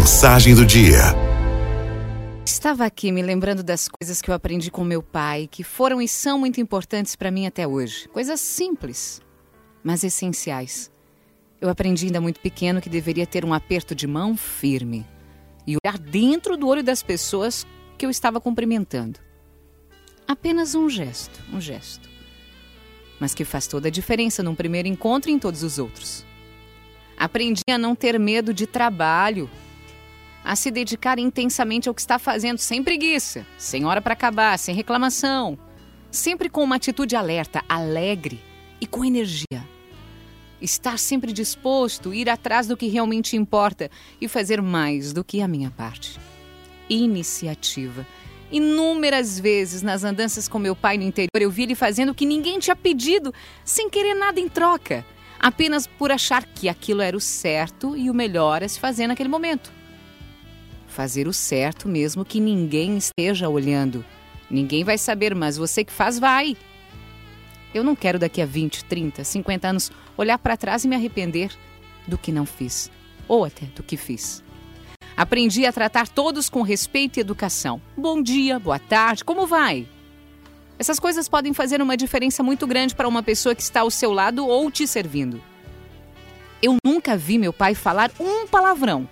Mensagem do dia. Estava aqui me lembrando das coisas que eu aprendi com meu pai, que foram e são muito importantes para mim até hoje. Coisas simples, mas essenciais. Eu aprendi ainda muito pequeno que deveria ter um aperto de mão firme e olhar dentro do olho das pessoas que eu estava cumprimentando. Apenas um gesto, um gesto. Mas que faz toda a diferença num primeiro encontro e em todos os outros. Aprendi a não ter medo de trabalho, a se dedicar intensamente ao que está fazendo, sem preguiça, sem hora para acabar, sem reclamação, sempre com uma atitude alerta, alegre e com energia. Estar sempre disposto, ir atrás do que realmente importa e fazer mais do que a minha parte. Iniciativa. Inúmeras vezes nas andanças com meu pai no interior eu vi ele fazendo o que ninguém tinha pedido, sem querer nada em troca apenas por achar que aquilo era o certo e o melhor a se fazer naquele momento. Fazer o certo mesmo que ninguém esteja olhando. Ninguém vai saber, mas você que faz, vai. Eu não quero daqui a 20, 30, 50 anos olhar para trás e me arrepender do que não fiz, ou até do que fiz. Aprendi a tratar todos com respeito e educação. Bom dia, boa tarde, como vai? Essas coisas podem fazer uma diferença muito grande para uma pessoa que está ao seu lado ou te servindo. Eu nunca vi meu pai falar um palavrão.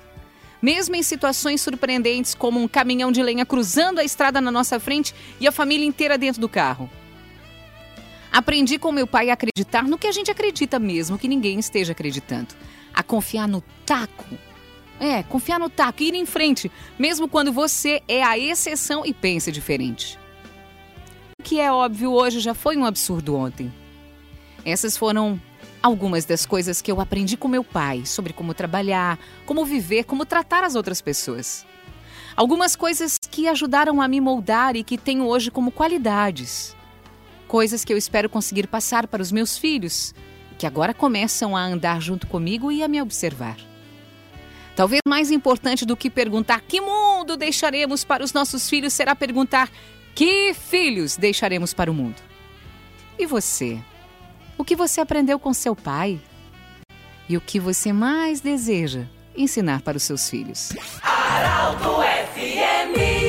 Mesmo em situações surpreendentes, como um caminhão de lenha cruzando a estrada na nossa frente e a família inteira dentro do carro. Aprendi com meu pai a acreditar no que a gente acredita mesmo que ninguém esteja acreditando. A confiar no taco. É, confiar no taco e ir em frente, mesmo quando você é a exceção e pensa diferente que é óbvio hoje já foi um absurdo ontem. Essas foram algumas das coisas que eu aprendi com meu pai sobre como trabalhar, como viver, como tratar as outras pessoas. Algumas coisas que ajudaram a me moldar e que tenho hoje como qualidades. Coisas que eu espero conseguir passar para os meus filhos, que agora começam a andar junto comigo e a me observar. Talvez mais importante do que perguntar que mundo deixaremos para os nossos filhos será perguntar que filhos deixaremos para o mundo? E você? O que você aprendeu com seu pai? E o que você mais deseja ensinar para os seus filhos? Araldo F.